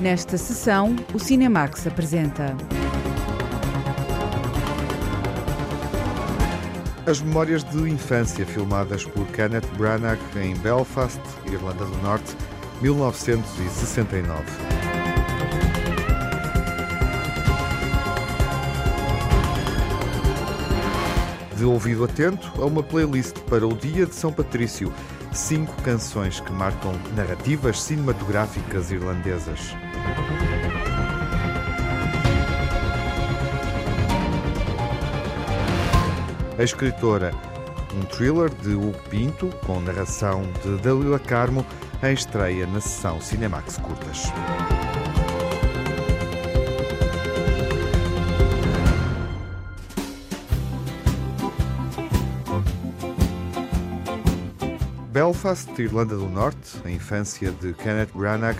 Nesta sessão, o Cinemax apresenta. As memórias de infância filmadas por Kenneth Branagh em Belfast, Irlanda do Norte, 1969. De ouvido atento a uma playlist para o Dia de São Patrício, cinco canções que marcam narrativas cinematográficas irlandesas. A escritora, um thriller de Hugo Pinto, com narração de Dalila Carmo, em estreia na sessão Cinemax Curtas. Belfast, Irlanda do Norte, a infância de Kenneth Branagh,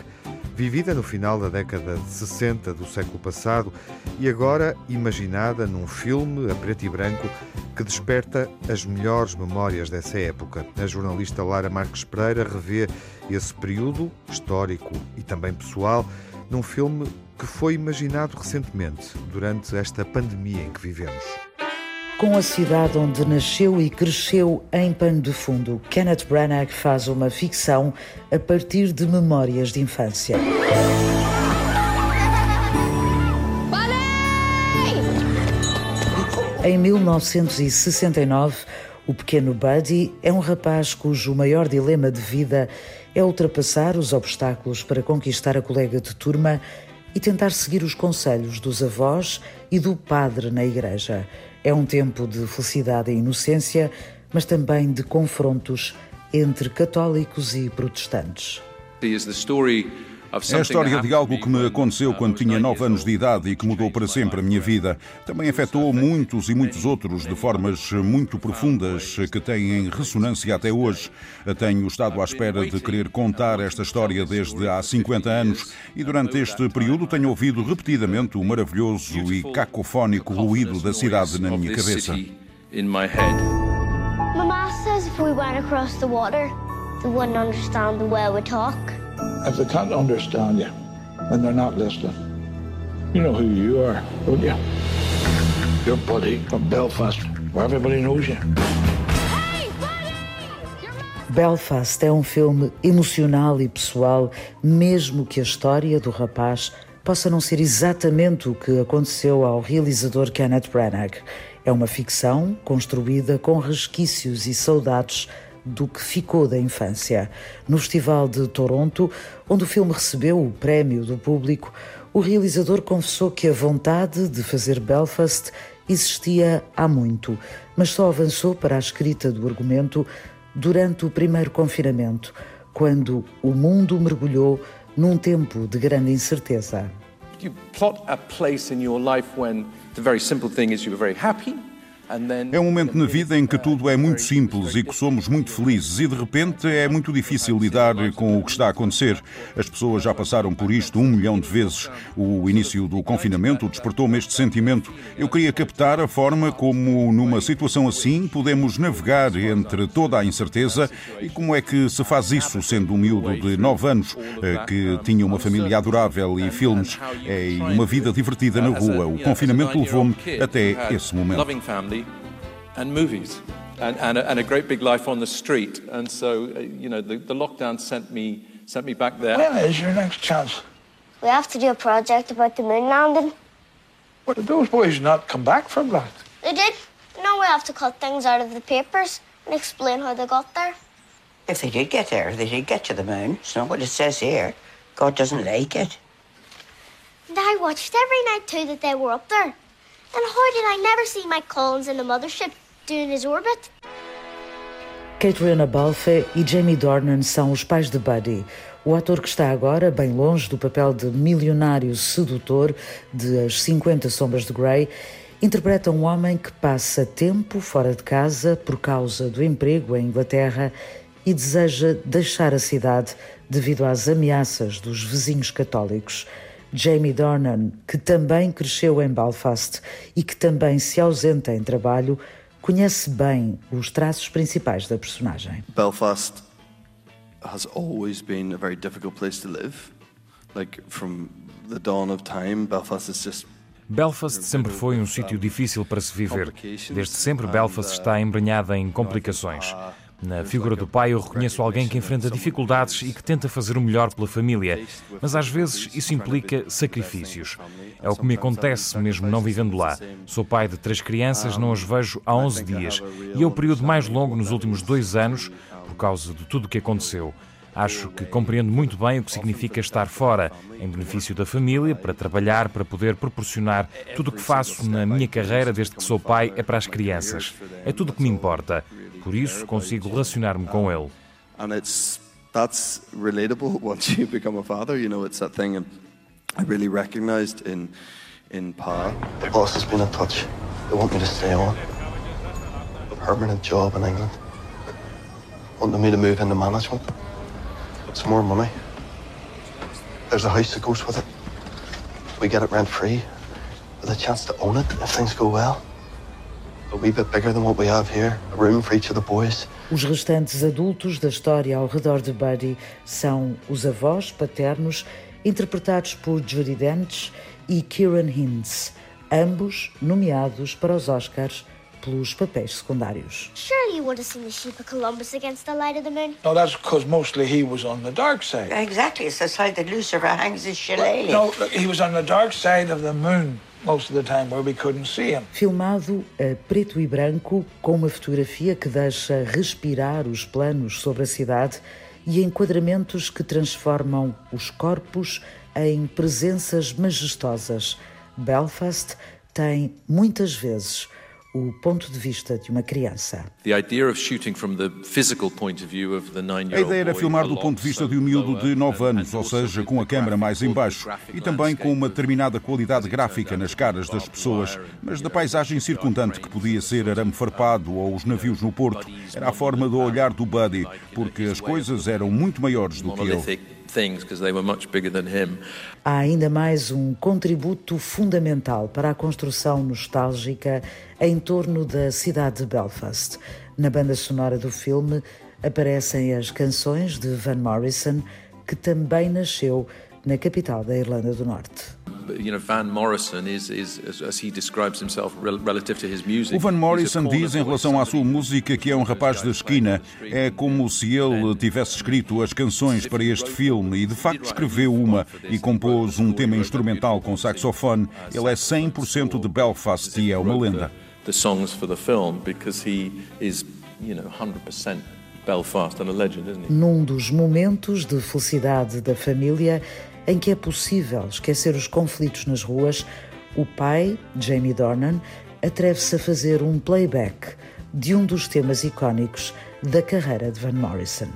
vivida no final da década de 60 do século passado e agora imaginada num filme a preto e branco que desperta as melhores memórias dessa época. A jornalista Lara Marques Pereira revê esse período histórico e também pessoal num filme que foi imaginado recentemente, durante esta pandemia em que vivemos. Com a cidade onde nasceu e cresceu em pano de fundo, Kenneth Branagh faz uma ficção a partir de memórias de infância. Em 1969, o pequeno Buddy é um rapaz cujo maior dilema de vida é ultrapassar os obstáculos para conquistar a colega de turma e tentar seguir os conselhos dos avós e do padre na igreja. É um tempo de felicidade e inocência, mas também de confrontos entre católicos e protestantes. É a história de algo que me aconteceu quando tinha 9 anos de idade e que mudou para sempre a minha vida. Também afetou muitos e muitos outros de formas muito profundas que têm ressonância até hoje. Tenho estado à espera de querer contar esta história desde há 50 anos e durante este período tenho ouvido repetidamente o maravilhoso e cacofónico ruído da cidade na minha cabeça. Mama says if we went across the water, they wouldn't understand the way we talk. If they can't understand you, then they're not listening. You know who you are, don't you? Your buddy from Belfast, where everybody knows you. Belfast é um filme emocional e pessoal, mesmo que a história do rapaz possa não ser exatamente o que aconteceu ao realizador Kenneth Branagh. É uma ficção construída com resquícios e saudades do que ficou da infância. No Festival de Toronto, onde o filme recebeu o prémio do público, o realizador confessou que a vontade de fazer Belfast existia há muito, mas só avançou para a escrita do argumento durante o primeiro confinamento, quando o mundo mergulhou num tempo de grande incerteza. You plot a place in your life when the very simple thing is you were very happy é um momento na vida em que tudo é muito simples e que somos muito felizes, e de repente é muito difícil lidar com o que está a acontecer. As pessoas já passaram por isto um milhão de vezes. O início do confinamento despertou-me este sentimento. Eu queria captar a forma como, numa situação assim, podemos navegar entre toda a incerteza e como é que se faz isso, sendo um miúdo de 9 anos, eh, que tinha uma família adorável e filmes é, e uma vida divertida na rua. O confinamento levou-me até esse momento and movies and, and, a, and a great big life on the street. And so, uh, you know, the, the lockdown sent me, sent me back there. When is your next chance? We have to do a project about the moon landing. What did those boys not come back from that? They did. Now we have to cut things out of the papers and explain how they got there. If they did get there, they did get to the moon. It's not what it says here. God doesn't like it. And I watched every night too that they were up there. And how did I never see Mike Collins in the mothership doing his orbit? Balfe e Jamie Dornan são os pais de Buddy, o ator que está agora bem longe do papel de milionário sedutor de As 50 Sombras de Grey, interpreta um homem que passa tempo fora de casa por causa do emprego em Inglaterra e deseja deixar a cidade devido às ameaças dos vizinhos católicos. Jamie Dornan, que também cresceu em Belfast e que também se ausenta em trabalho, conhece bem os traços principais da personagem. Belfast has always been a very difficult place to live. Like from the dawn of time, Belfast is just Belfast sempre foi um sítio difícil para se viver. Desde sempre, Belfast está embrenhada em complicações. Na figura do pai, eu reconheço alguém que enfrenta dificuldades e que tenta fazer o melhor pela família, mas às vezes isso implica sacrifícios. É o que me acontece mesmo não vivendo lá. Sou pai de três crianças, não as vejo há 11 dias e é o período mais longo nos últimos dois anos por causa de tudo o que aconteceu. Acho que compreendo muito bem o que significa estar fora, em benefício da família, para trabalhar, para poder proporcionar tudo o que faço na minha carreira desde que sou pai é para as crianças. É tudo o que me importa. Por isso consigo relacionar-me com ele. and it's that's relatable once you become a father. You know, it's that thing I really recognised in in Pa. The boss has been in touch. They want me to stay on. A Permanent job in England. Wanting me to move into management. It's more money. There's a house that goes with it. We get it rent free. With a chance to own it if things go well. Os restantes adultos da história ao redor de Buddy são os avós paternos, interpretados por Judi Dench e Kieran Hines, ambos nomeados para os Oscars pelos papéis secundários. Surely you would have seen the sheep of Columbus against the light of the moon. No, that's because mostly he was on the dark side. Exactly, it's the side that Lucifer hangs his shillelagh. No, look, he was on the dark side of the moon Filmado a preto e branco, com uma fotografia que deixa respirar os planos sobre a cidade e enquadramentos que transformam os corpos em presenças majestosas. Belfast tem muitas vezes o ponto de vista de uma criança. The idea of shooting from the physical point of view of the A nine-year-old ideia era filmar do ponto de vista de um miúdo de lower 9 and- anos, ou also seja, the- com a graphic- mais em all the baixo graphic e também com uma determinada qualidade gráfica nas caras das pessoas, mas da paisagem circundante que podia ser arame farpado ou os navios no porto. Era a forma do olhar do Buddy, porque as coisas eram muito maiores do que ele. Things because they were much bigger than him. Há ainda mais um contributo fundamental para a construção nostálgica em torno da cidade de Belfast. Na banda sonora do filme aparecem as canções de Van Morrison, que também nasceu na capital da Irlanda do Norte. O Van Morrison diz em relação à sua música que é um rapaz da esquina. É como se ele tivesse escrito as canções para este filme e de facto escreveu uma e compôs um tema instrumental com saxofone. Ele é 100% de Belfast e é uma lenda. the songs for the film because he is, you know, 100% Belfast and a legend, isn't he? Num dos momentos de felicidade da família em que é possível esquecer os conflitos nas ruas, o pai, Jamie Dornan, atreve-se a fazer um playback de um dos temas icónicos da carreira de Van Morrison.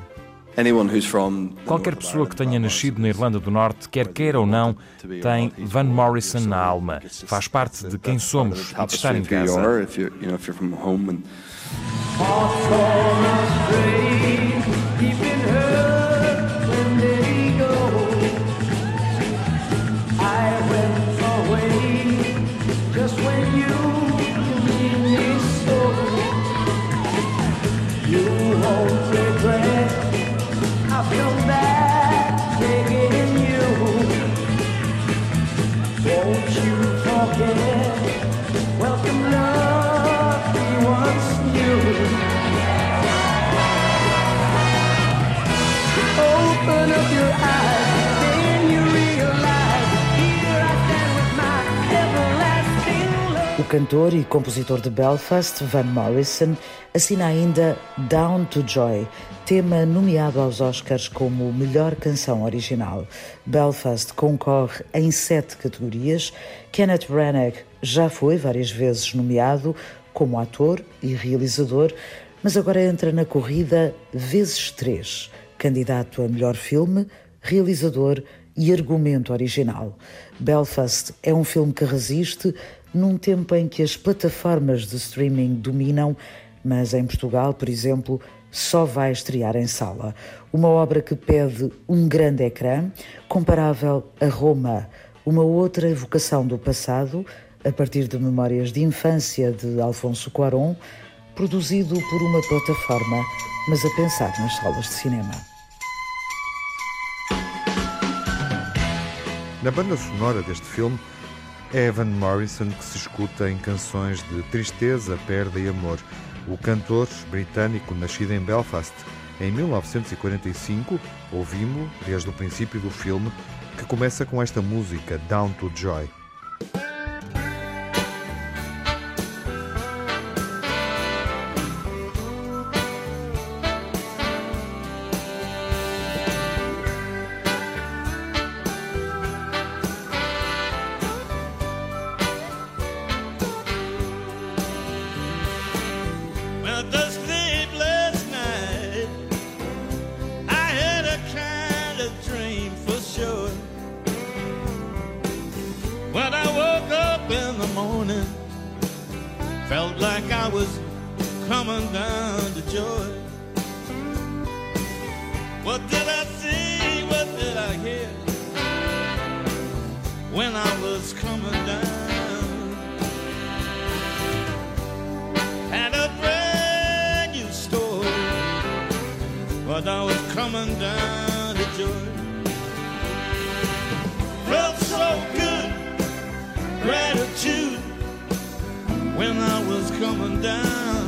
Anyone who's from the Qualquer pessoa que tenha nascido na Irlanda do Norte, quer queira ou não, tem Van Morrison na alma. Faz parte de quem somos e de estar em casa. Cantor e compositor de Belfast, Van Morrison, assina ainda Down to Joy, tema nomeado aos Oscars como melhor canção original. Belfast concorre em sete categorias. Kenneth Branagh já foi várias vezes nomeado como ator e realizador, mas agora entra na corrida vezes três, candidato a melhor filme, realizador e argumento original. Belfast é um filme que resiste num tempo em que as plataformas de streaming dominam, mas em Portugal, por exemplo, só vai estrear em sala. Uma obra que pede um grande ecrã, comparável a Roma, uma outra evocação do passado, a partir de memórias de infância de Alfonso Cuarón, produzido por uma plataforma, mas a pensar nas salas de cinema. Na banda sonora deste filme, é Evan Morrison que se escuta em canções de tristeza, perda e amor. O cantor britânico nascido em Belfast em 1945, ouvimos desde o princípio do filme, que começa com esta música, Down to Joy. Down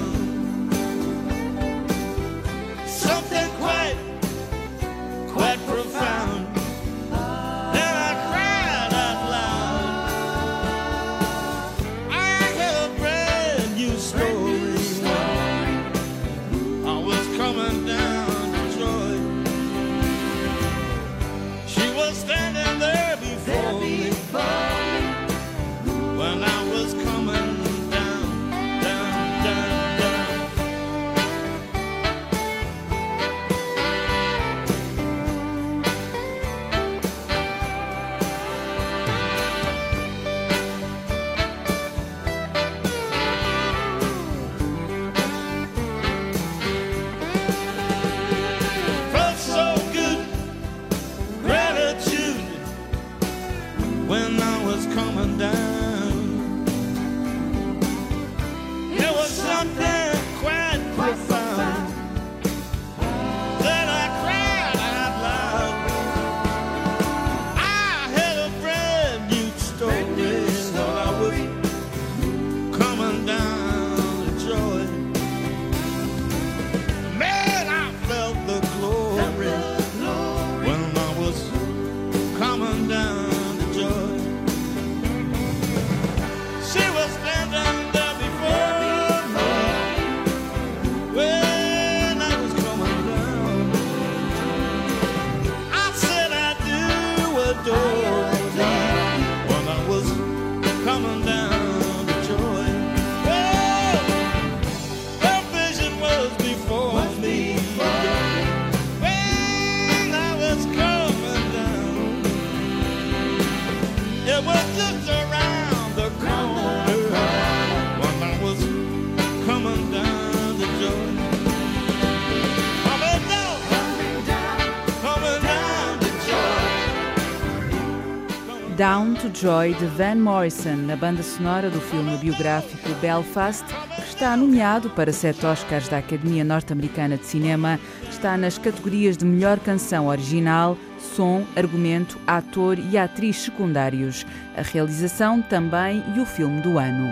Joy de Van Morrison, na banda sonora do filme biográfico Belfast, que está nomeado para sete Oscars da Academia Norte-Americana de Cinema, está nas categorias de melhor canção original, som, argumento, ator e atriz secundários, a realização também e o filme do ano.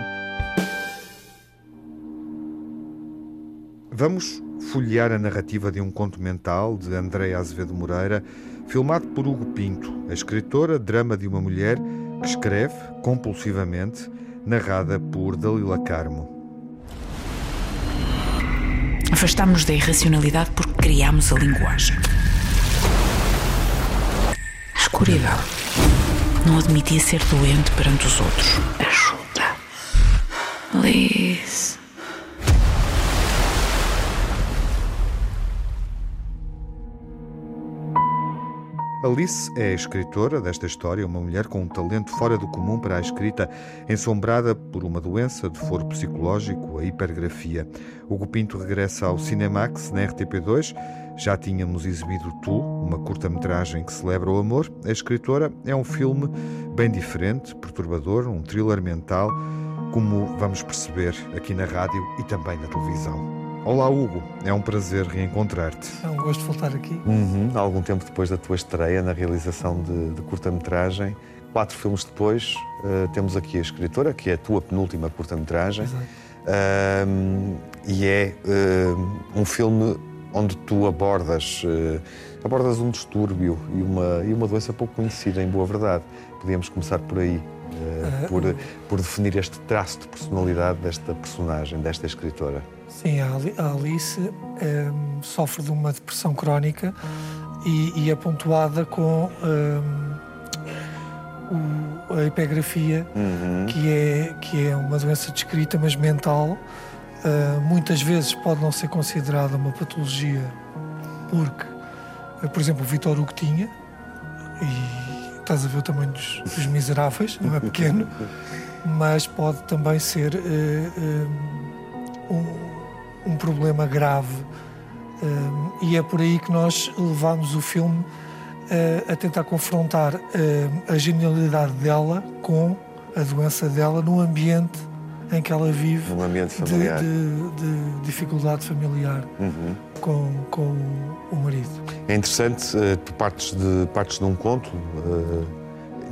Vamos folhear a narrativa de um conto mental de Andréa Azevedo Moreira filmado por Hugo Pinto, a escritora drama de uma mulher que escreve compulsivamente, narrada por Dalila Carmo. Afastámos da irracionalidade porque criámos a linguagem. A escuridão não admitia ser doente perante os outros. Ajuda. Liz. Alice é a escritora desta história, uma mulher com um talento fora do comum para a escrita, ensombrada por uma doença de foro psicológico, a hipergrafia. Hugo Pinto regressa ao Cinemax na RTP2. Já tínhamos exibido Tu, uma curta-metragem que celebra o amor. A escritora é um filme bem diferente, perturbador, um thriller mental, como vamos perceber aqui na rádio e também na televisão. Olá, Hugo. É um prazer reencontrar-te. É um gosto de voltar aqui. Uhum. Algum tempo depois da tua estreia na realização de, de curta-metragem, quatro filmes depois, uh, temos aqui a escritora, que é a tua penúltima curta-metragem. Uh, e é uh, um filme onde tu abordas, abordas um distúrbio e uma, e uma doença pouco conhecida, em boa verdade. Podíamos começar por aí. por, por definir este traço de personalidade desta personagem, desta escritora. Sim, a Alice um, sofre de uma depressão crónica e, e é pontuada com um, o, a epigrafia, uhum. que, é, que é uma doença descrita, mas mental. Uh, muitas vezes pode não ser considerada uma patologia, porque, uh, por exemplo, o Vitor Hugo tinha, e estás a ver o tamanho dos, dos miseráveis, não é pequeno, mas pode também ser uh, um, um problema grave. e é por aí que nós levamos o filme uh, a tentar confrontar uh, a genialidade dela com a doença dela no ambiente em que ela vive um ambiente familiar. De, de, de dificuldade familiar uhum. com, com o marido. É interessante, uh, partes de, partes de um conto, uh,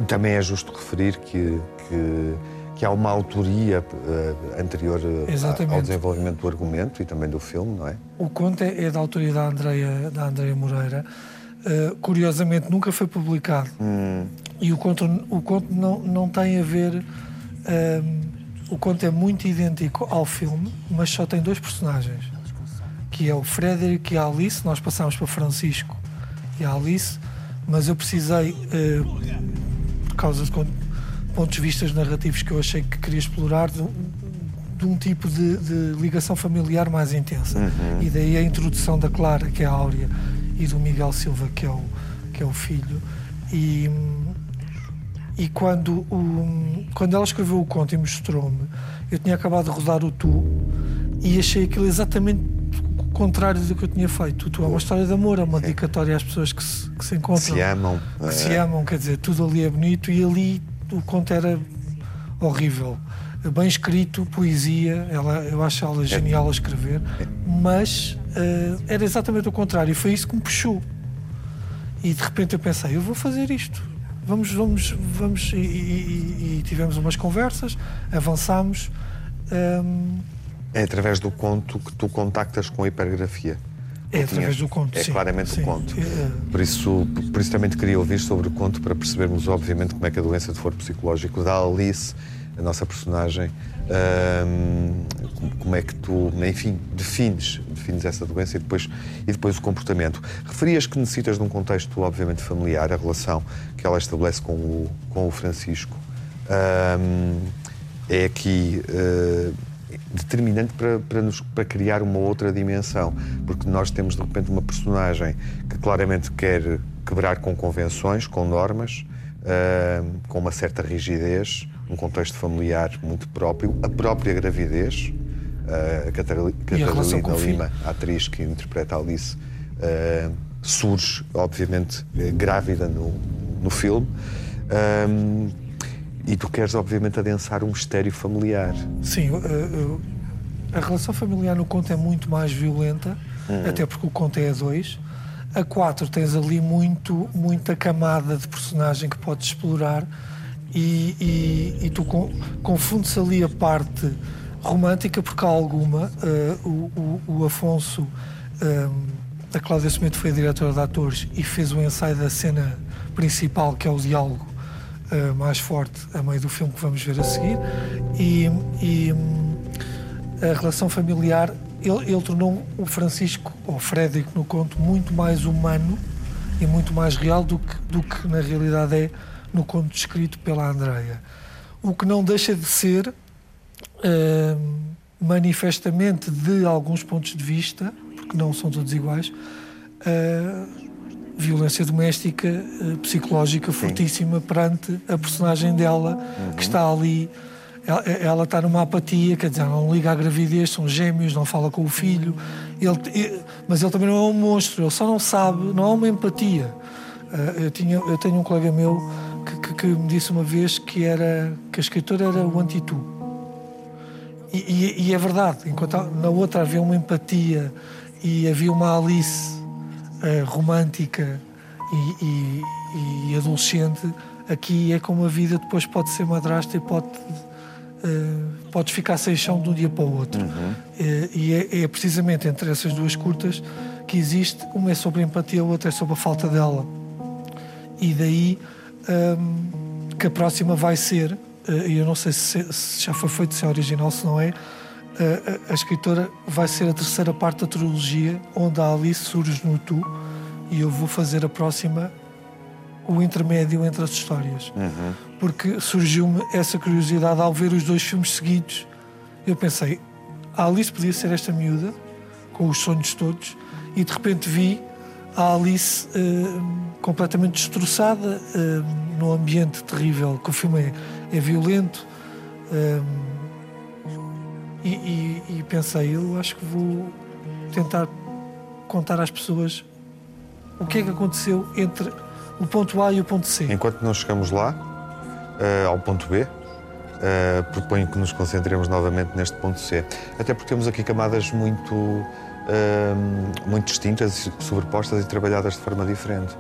também é justo referir que, que, que há uma autoria uh, anterior ao desenvolvimento do argumento e também do filme, não é? O conto é, é da autoria da Andreia, da Andreia Moreira. Uh, curiosamente nunca foi publicado. Hum. E o conto, o conto não, não tem a ver. Uh, o conto é muito idêntico ao filme, mas só tem dois personagens, que é o Frederick e a Alice. Nós passamos para Francisco e a Alice, mas eu precisei, uh, por causa de pontos de vista narrativos que eu achei que queria explorar, de, de um tipo de, de, ligação familiar mais intensa. Uhum. E daí a introdução da Clara, que é a Áurea e do Miguel Silva, que é o, que é o filho. E, e quando, o, quando ela escreveu o conto e mostrou-me, eu tinha acabado de rodar o Tu e achei aquilo exatamente o contrário do que eu tinha feito. O Tu é uma história de amor, é uma dedicatória às pessoas que se, que se encontram. Se amam. Que é. se amam, quer dizer, tudo ali é bonito e ali o conto era horrível. Bem escrito, poesia, ela, eu acho ela genial a escrever, mas uh, era exatamente o contrário. E foi isso que me puxou. E de repente eu pensei, eu vou fazer isto. Vamos, vamos, vamos. E, e, e tivemos umas conversas, avançámos. Um... Ehm, é através do conto que tu contactas com a hipergrafia. É através do conto, É sim, claramente sim. o conto. É... Por, isso, por isso também te queria ouvir sobre o conto para percebermos, obviamente, como é que a doença de foro psicológico da Alice, a nossa personagem, como é que tu, enfim, defines, defines essa doença e depois, e depois o comportamento. Referias que necessitas de um contexto, obviamente, familiar, a relação que ela estabelece com o, com o Francisco. é aqui uh, determinante para, para, nos, para criar uma outra dimensão, porque nós temos de repente uma personagem que claramente quer quebrar com convenções, com normas, uh, com uma certa rigidez, um contexto familiar muito próprio, a própria gravidez. Uh, a Catalina Lima, a atriz que interpreta a Alice, uh, surge, obviamente, eh, grávida no, no filme. Um, e tu queres, obviamente, adensar um mistério familiar. Sim, uh, a relação familiar no conto é muito mais violenta, uhum. até porque o conto é a dois. A quatro tens ali muito, muita camada de personagem que podes explorar e, e, e tu confundes ali a parte romântica, porque há alguma. Uh, o, o, o, Afonso, uh, a Cláudia Semedo foi a diretora de atores e fez o ensaio da cena principal, que é o diálogo uh, mais forte a meio do filme que vamos ver a seguir. E, e um, a relação familiar, ele, ele tornou o Francisco, ou Frederico no conto, muito mais humano e muito mais real do que, do que na realidade é no conto descrito pela Andreia. O que não deixa de ser uh, manifestamente, de alguns pontos de vista, porque não são todos iguais, uh, violência doméstica uh, psicológica Sim. fortíssima perante a personagem dela, uhum. que está ali. Ela, ela, está numa apatia, quer dizer, não liga à gravidez, são gêmeos, não fala com o filho, ele, mas ele também não é um monstro, ele só não sabe, não há uma empatia. eu, tinha, eu tenho um colega meu que, que, que, me disse uma vez que, era, que a escritora era o antitu. E, e, e, é verdade, enquanto na outra havia uma empatia e havia uma Alice uh, romântica e, e, adolescente, aqui é como a vida depois pode ser madrasta e pode uh, podes ficar sem chão de um dia para o outro uhum. uh, e é, é, precisamente entre essas duas curtas que existe uma é sobre a empatia a outra é sobre a falta dela e daí um, que a próxima vai ser e eu não sei se, se, já foi feito se é original se não é a, a, escritora vai ser a terceira parte da trilogia onde a Alice surge no Tu e eu vou fazer a próxima o intermédio entre as histórias. Uhum. Porque surgiu-me essa curiosidade ao ver os dois filmes seguidos. Eu pensei, a Alice podia ser esta miúda, com os sonhos todos, e de repente vi a Alice uh, completamente destroçada, uh, num ambiente terrível, que o filme é, é violento. Uh, e, e, e pensei, eu acho que vou tentar contar às pessoas o que é que aconteceu entre o ponto A e o ponto C. Enquanto não chegamos lá, uh, ao ponto B, uh, proponho que nos concentremos novamente neste ponto C. Até porque temos aqui camadas muito, uh, muito distintas, sobrepostas e trabalhadas de forma diferente.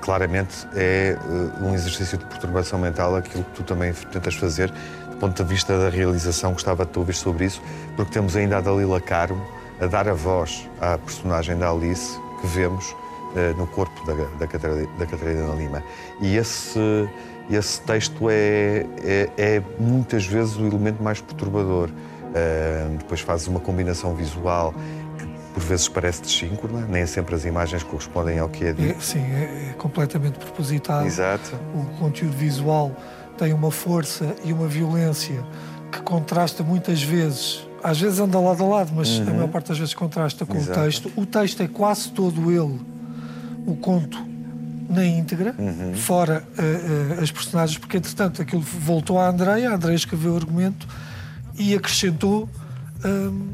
Claramente é um exercício de perturbação mental aquilo que tu também tentas fazer do ponto de vista da realização. Gostava de te ouvir sobre isso, porque temos ainda a Dalila Carmo a dar a voz à personagem da Alice que vemos eh, no corpo da, da, Catarina, da Catarina Lima. E esse, esse texto é, é, é, muitas vezes o elemento mais perturbador. Uh, depois fazes uma combinação visual que por vezes parece desíncrona, nem sempre as imagens correspondem ao que é dito. É, sim, é, é completamente propositado. Exato. O conteúdo visual tem uma força e uma violência que contrasta muitas vezes às vezes anda lado a lado, mas uhum. a maior parte das vezes contrasta com Exato. o texto. O texto é quase todo ele o conto na íntegra, uhum. fora uh, uh, as personagens, porque entretanto aquilo voltou à Andreia, a Andreia escreveu o argumento e acrescentou.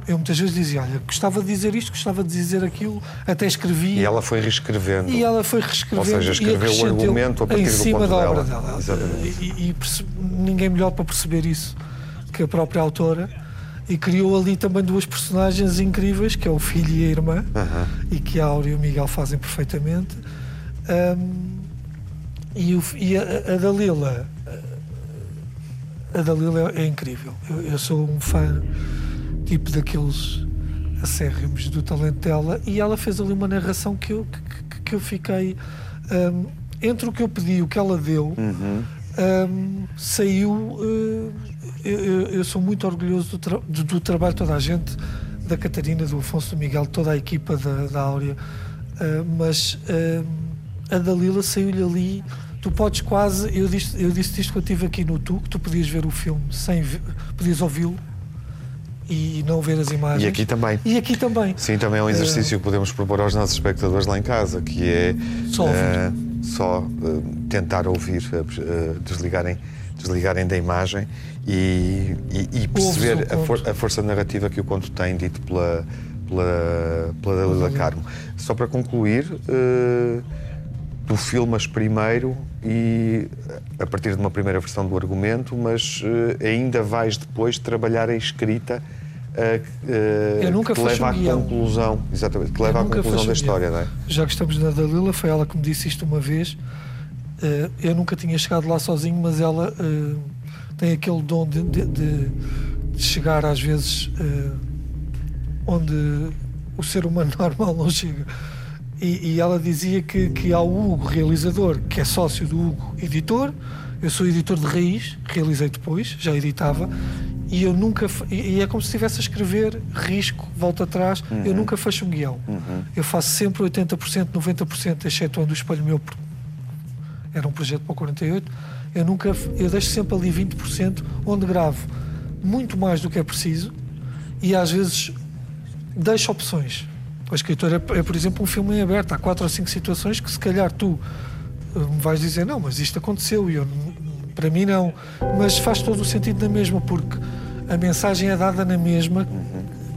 Eu muitas vezes dizia: Olha, gostava de dizer isto, gostava de dizer aquilo, até escrevi. E ela foi reescrevendo. E ela foi reescrevendo. Ou seja, escreveu o argumento a partir em cima da obra dela. dela. Exatamente. E, e ninguém melhor para perceber isso que a própria autora e criou ali também duas personagens incríveis, que é o filho e a irmã, e que a Áurea e o Miguel fazem perfeitamente. E, o, e a, a, Dalila a Dalila é, é incrível. Eu, eu, sou um fã tipo daqueles acérrimos do talento dela e ela fez ali uma narração que eu, que, que eu fiquei um, entre o que eu pedi e o que ela deu uhum. um, saiu uh, eu, eu, sou muito orgulhoso do, tra do, do, trabalho de toda a gente da Catarina, do Afonso do Miguel, toda a equipa da, da Áurea uh, mas uh, a Dalila saiu-lhe ali. Tu podes quase. Eu disse, eu disse isto quando estive aqui no Tu, que tu podias ver o filme sem. podias ouvi-lo e não ver as imagens. E aqui também. E aqui também. Sim, também é um exercício que podemos propor aos nossos espectadores lá em casa, que é só, uh, só uh, tentar ouvir, uh, desligarem, desligarem da imagem e, e, e perceber a, for, a, força narrativa que o conto tem, dito pela, pela, pela Dalila Carmo. Só para concluir tu filmas primeiro e a partir de uma primeira versão do argumento, mas uh, ainda vais depois trabalhar a escrita que te leva à conclusão, exatamente, que leva à conclusão da história, não é? Já que estamos na Dalila, foi ela que me disse isto uma vez. eu nunca tinha chegado lá sozinho, mas ela tem aquele dom de, de, de, de chegar às vezes onde o ser humano normal não chega. E, e, ela dizia que, que há o Hugo, realizador, que é sócio do Hugo, editor. Eu sou editor de raiz, realizei depois, já editava. E eu nunca. E é como se estivesse a escrever, risco, volta atrás. Uhum. Eu nunca fecho um guião. Uhum. Eu faço sempre 80%, 90%, excetuando o espelho meu. Era um projeto para o 48. Eu nunca. Eu deixo sempre ali 20%, onde gravo muito mais do que é preciso. E às vezes deixo opções a escritora é, é, por exemplo, um filme em aberto. Há quatro ou cinco situações que, se calhar, tu eh, me vais dizer: não, mas isto aconteceu e eu, para mim, não. Mas faz todo o sentido na mesma, porque a mensagem é dada na mesma.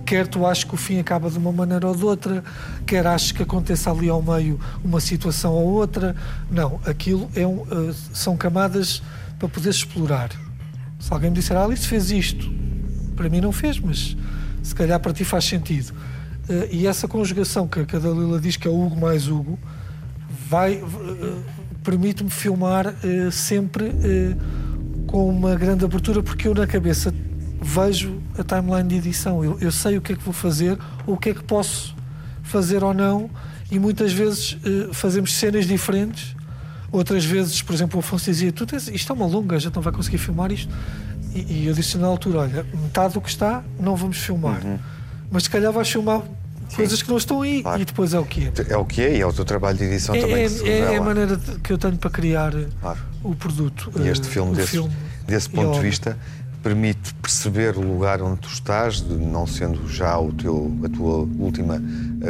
Quer tu aches que o fim acaba de uma maneira ou de outra, quer aches que aconteça ali ao meio uma situação ou outra. Não, aquilo é um, uh, são camadas para poderes explorar. Se alguém me disser, ah, Alice fez isto, para mim não fez, mas se calhar para ti faz sentido. Uh, e essa conjugação que a Dalila diz que é Hugo mais Hugo, vai, uh, permite-me filmar sempre com uma grande abertura, porque eu na cabeça vejo a timeline de edição. Eu, eu, sei o que é que vou fazer, ou o que é que posso fazer ou não, e muitas vezes uh, fazemos cenas diferentes. Outras vezes, por exemplo, o Afonso dizia: tu tens, Isto é uma longa, já não vai conseguir filmar isto. E, e eu disse na altura: Olha, metade do que está, não vamos filmar. Uhum. Mas se calhar vais filmar Sim. coisas que não estão aí claro. e depois é o que é. É o que é e é o teu trabalho de edição é, também. É, é, a maneira que eu tenho para criar claro. o produto. E este filme, uh, desse, filme desse ponto de vista, permite perceber o lugar onde tu estás, não sendo já o teu, a tua última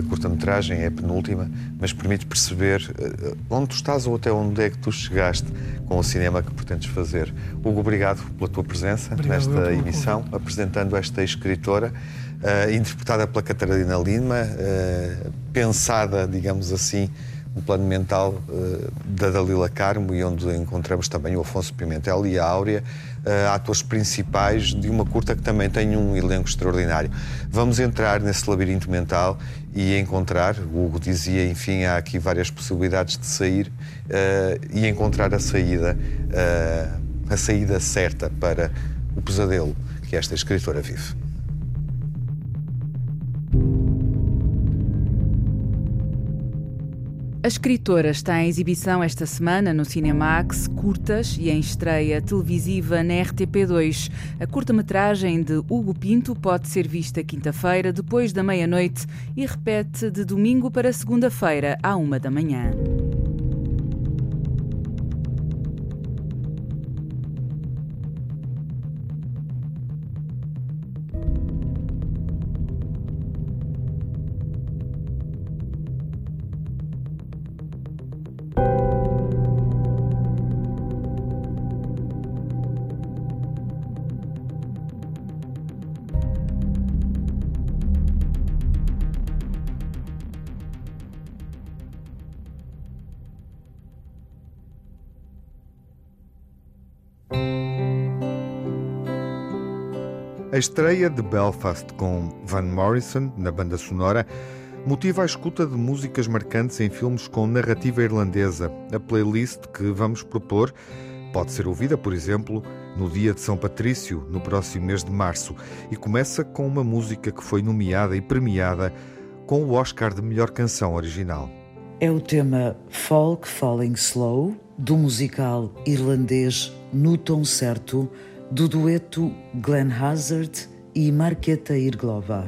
curta-metragem, é a penúltima, mas permite perceber eh, onde tu estás ou até onde é que tu chegaste com o cinema que pretendes fazer. Hugo, obrigado pela tua presença obrigado nesta emissão, apresentando esta escritora, uh, interpretada pela Catarina Lima, uh, pensada, digamos assim, um plano mental uh, da Dalila Carmo e onde encontramos também o Afonso Pimentel e a Áurea, uh, atores principais de uma curta que também tem um elenco extraordinário. Vamos entrar nesse labirinto mental e encontrar, o Hugo dizia, enfim, há aqui várias possibilidades de sair uh, e encontrar a saída, a saída certa para o pesadelo que esta escritora vive. A escritora está em exibição esta semana no Cinemax, curtas e em estreia televisiva na RTP2. A curta-metragem de Hugo Pinto pode ser vista quinta-feira, depois da meia-noite, e repete de domingo para segunda-feira, à uma da manhã. A estreia de Belfast com Van Morrison na banda sonora motiva a escuta de músicas marcantes em filmes com narrativa irlandesa. A playlist que vamos propor pode ser ouvida, por exemplo, no dia de São Patrício, no próximo mês de março, e começa com uma música que foi nomeada e premiada com o Oscar de melhor canção original. É o tema Folk Falling Slow, do musical irlandês No Tom Certo, do dueto Glenn Hazard e Marketa Irglova.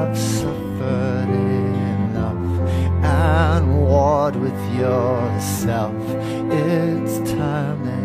I've suffered enough and warred with yourself. It's time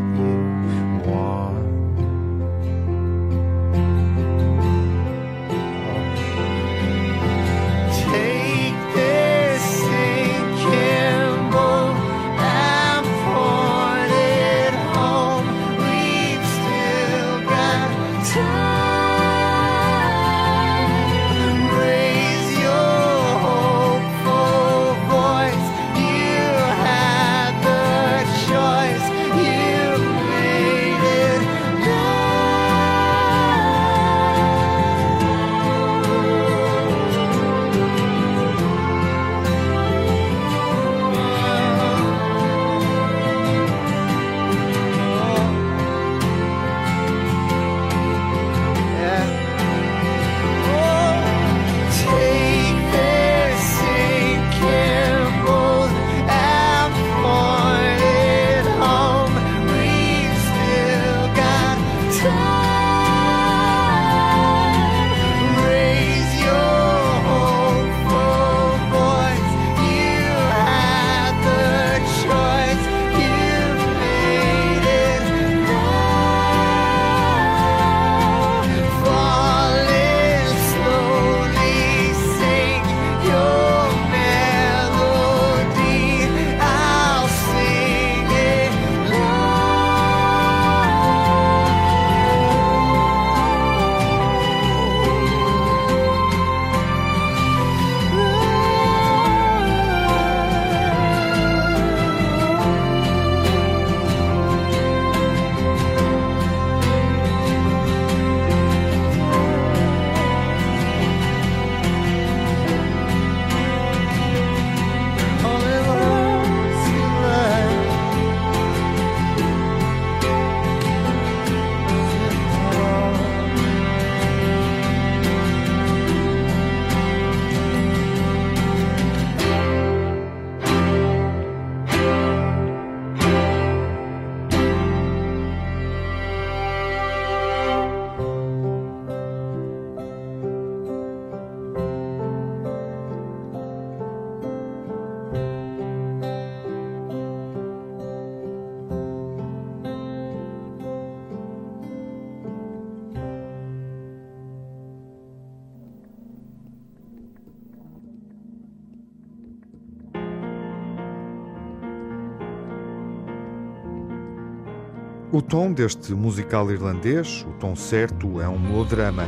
O tom deste musical irlandês, o tom certo, é um melodrama,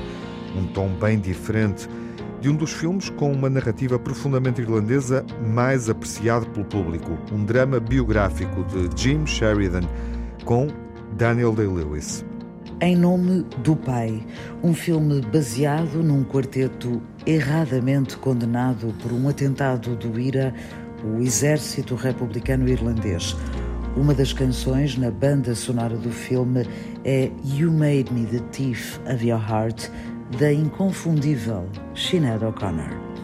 um tom bem diferente de um dos filmes com uma narrativa profundamente irlandesa mais apreciado pelo público, um drama biográfico de Jim Sheridan com Daniel Day-Lewis. Em Nome do Pai, um filme baseado num quarteto erradamente condenado por um atentado do IRA, o Exército Republicano Irlandês. Uma das canções na banda sonora do filme é You Made Me the Thief of Your Heart, da inconfundível Sinead O'Connor.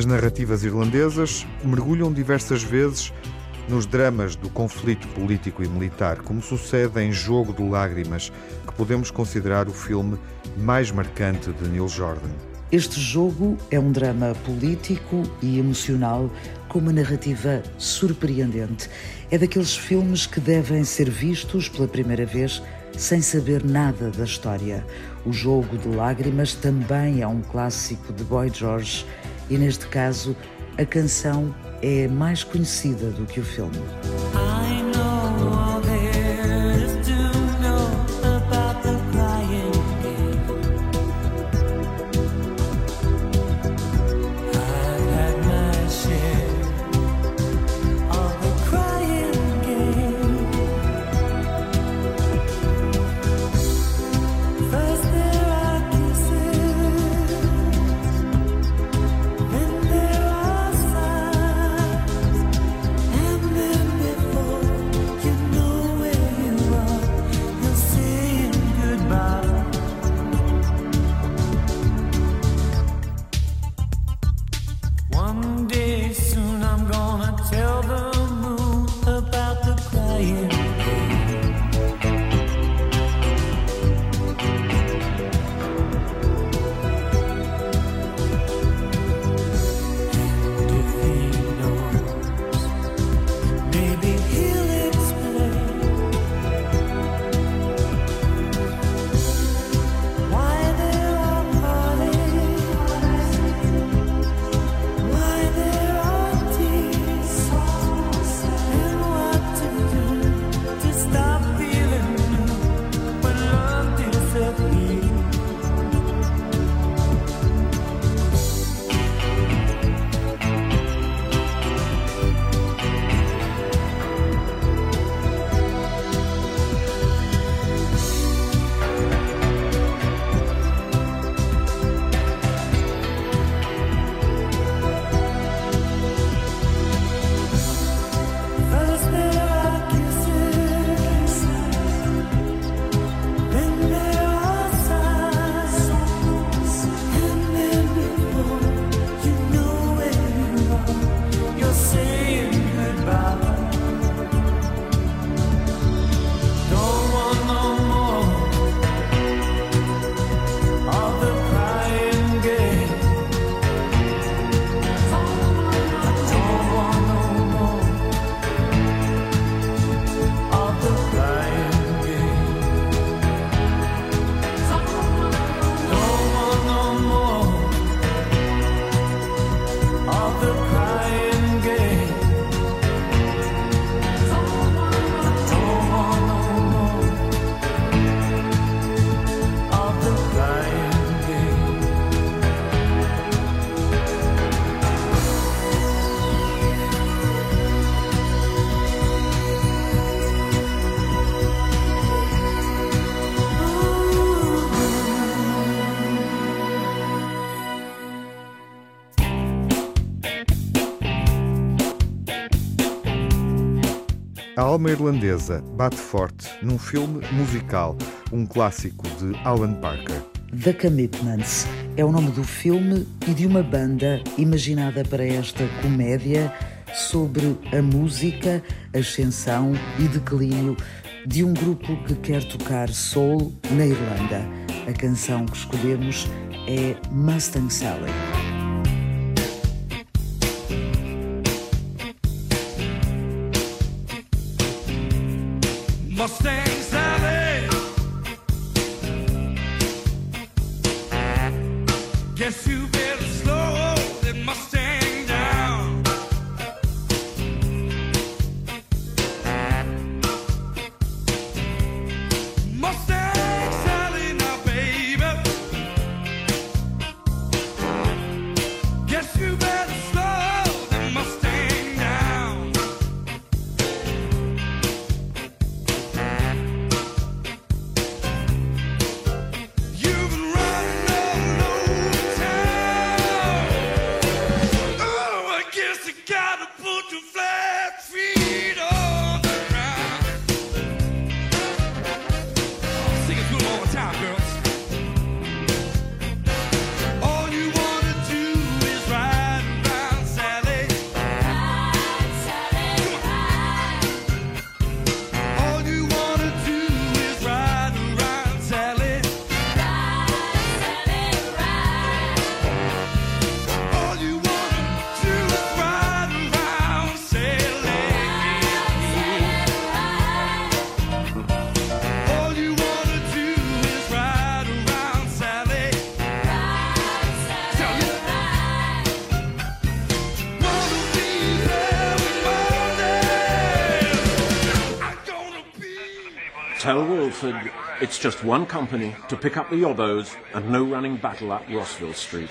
As narrativas irlandesas mergulham diversas vezes nos dramas do conflito político e militar, como sucede em Jogo de Lágrimas, que podemos considerar o filme mais marcante de Neil Jordan. Este jogo é um drama político e emocional com uma narrativa surpreendente. É daqueles filmes que devem ser vistos pela primeira vez sem saber nada da história. O Jogo de Lágrimas também é um clássico de Boy George e neste caso a canção é mais conhecida do que o filme. Irlandesa bate forte num filme musical, um clássico de Alan Parker. The Commitments é o nome do filme e de uma banda imaginada para esta comédia sobre a música, ascensão e declínio de um grupo que quer tocar soul na Irlanda. A canção que escolhemos é Mustang Sally. Mustang Wilford it's just one company to pick up the Yobbos and no running battle at Rossville Street.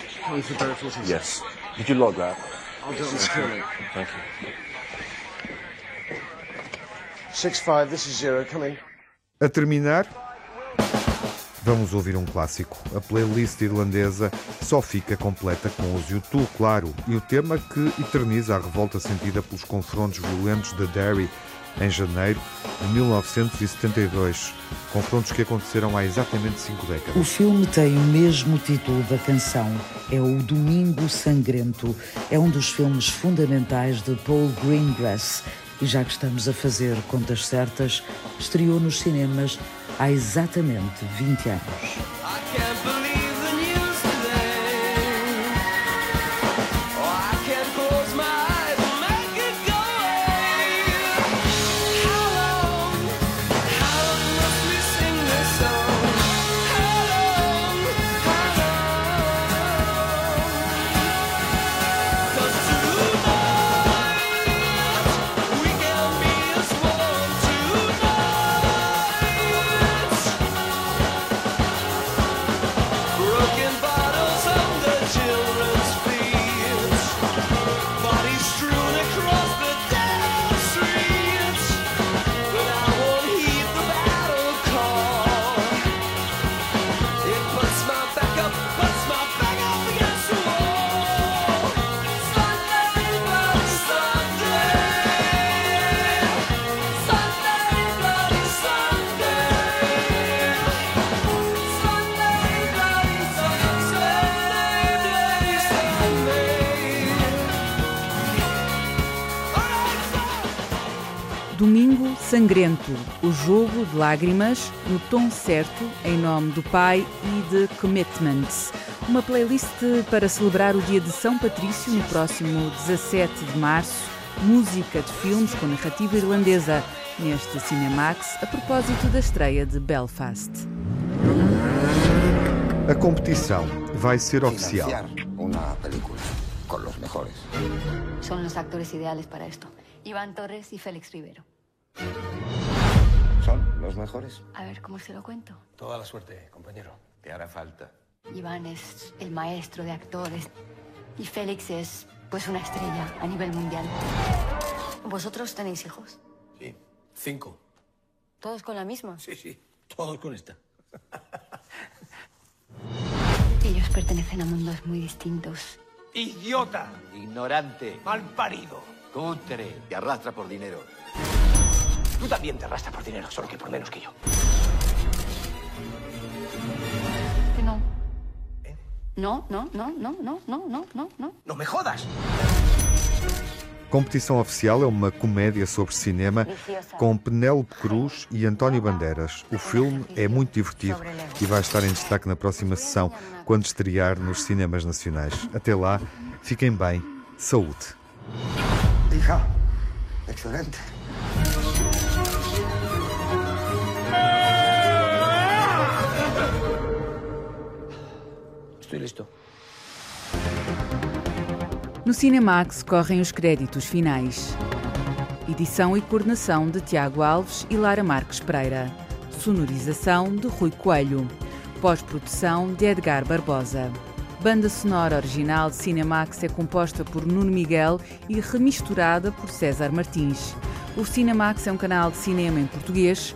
Yes. Did you log that? I'll do it securely. Thank you. Six five. This is zero. Coming. A terminar, vamos ouvir um clássico. A playlist irlandesa só fica completa com os YouTube, claro, e o tema que eterniza a revolta sentida pelos confrontos violentos de Derry em janeiro de 1972. Confrontos que aconteceram há exatamente cinco décadas. O filme tem o mesmo título da canção, é o Domingo Sangrento. É um dos filmes fundamentais de Paul Greengrass e já que estamos a fazer contas certas, estreou nos cinemas há exatamente 20 anos. Sangrento, o jogo de lágrimas no tom certo, em nome do Pai e de Commitments. Uma playlist para celebrar o dia de São Patrício no próximo 17 de março. Música de filmes com narrativa irlandesa neste Cinemax a propósito da estreia de Belfast. A competição vai ser oficial. una película con los mejores. Son los actores ideales para esto. Iván Torres y Félix Rivero. ¿Son los mejores? A ver, ¿cómo se lo cuento? Toda la suerte, compañero. Te hará falta. Iván es el maestro de actores y Félix es, pues, una estrella a nivel mundial. ¿Vosotros tenéis hijos? Sí. Cinco. ¿Todos con la misma? Sí, sí. Todos con esta. Ellos pertenecen a mundos muy distintos. ¡Idiota! Ignorante. Mal parido. Cutre. Te arrastra por dinero. Tú también te arrastras por dinero, solo que por menos que yo. Que no. No, no, no, no, no, no, no, no, no. ¡No me jodas! Competição Oficial é uma comédia sobre cinema com Penélope Cruz e António Bandeiras. O filme é muito divertido e vai estar em destaque na próxima sessão, quando estrear nos cinemas nacionais. Até lá, fiquem bem. Saúde. Hija, excelente. Estoy listo. No Cinemax correm os créditos finais. Edição e coordenação de Tiago Alves e Lara Marques Pereira. Sonorização de Rui Coelho. Pós-produção de Edgar Barbosa. Banda sonora original de Cinemax é composta por Nuno Miguel e remisturada por César Martins. O Cinemax é um canal de cinema em português.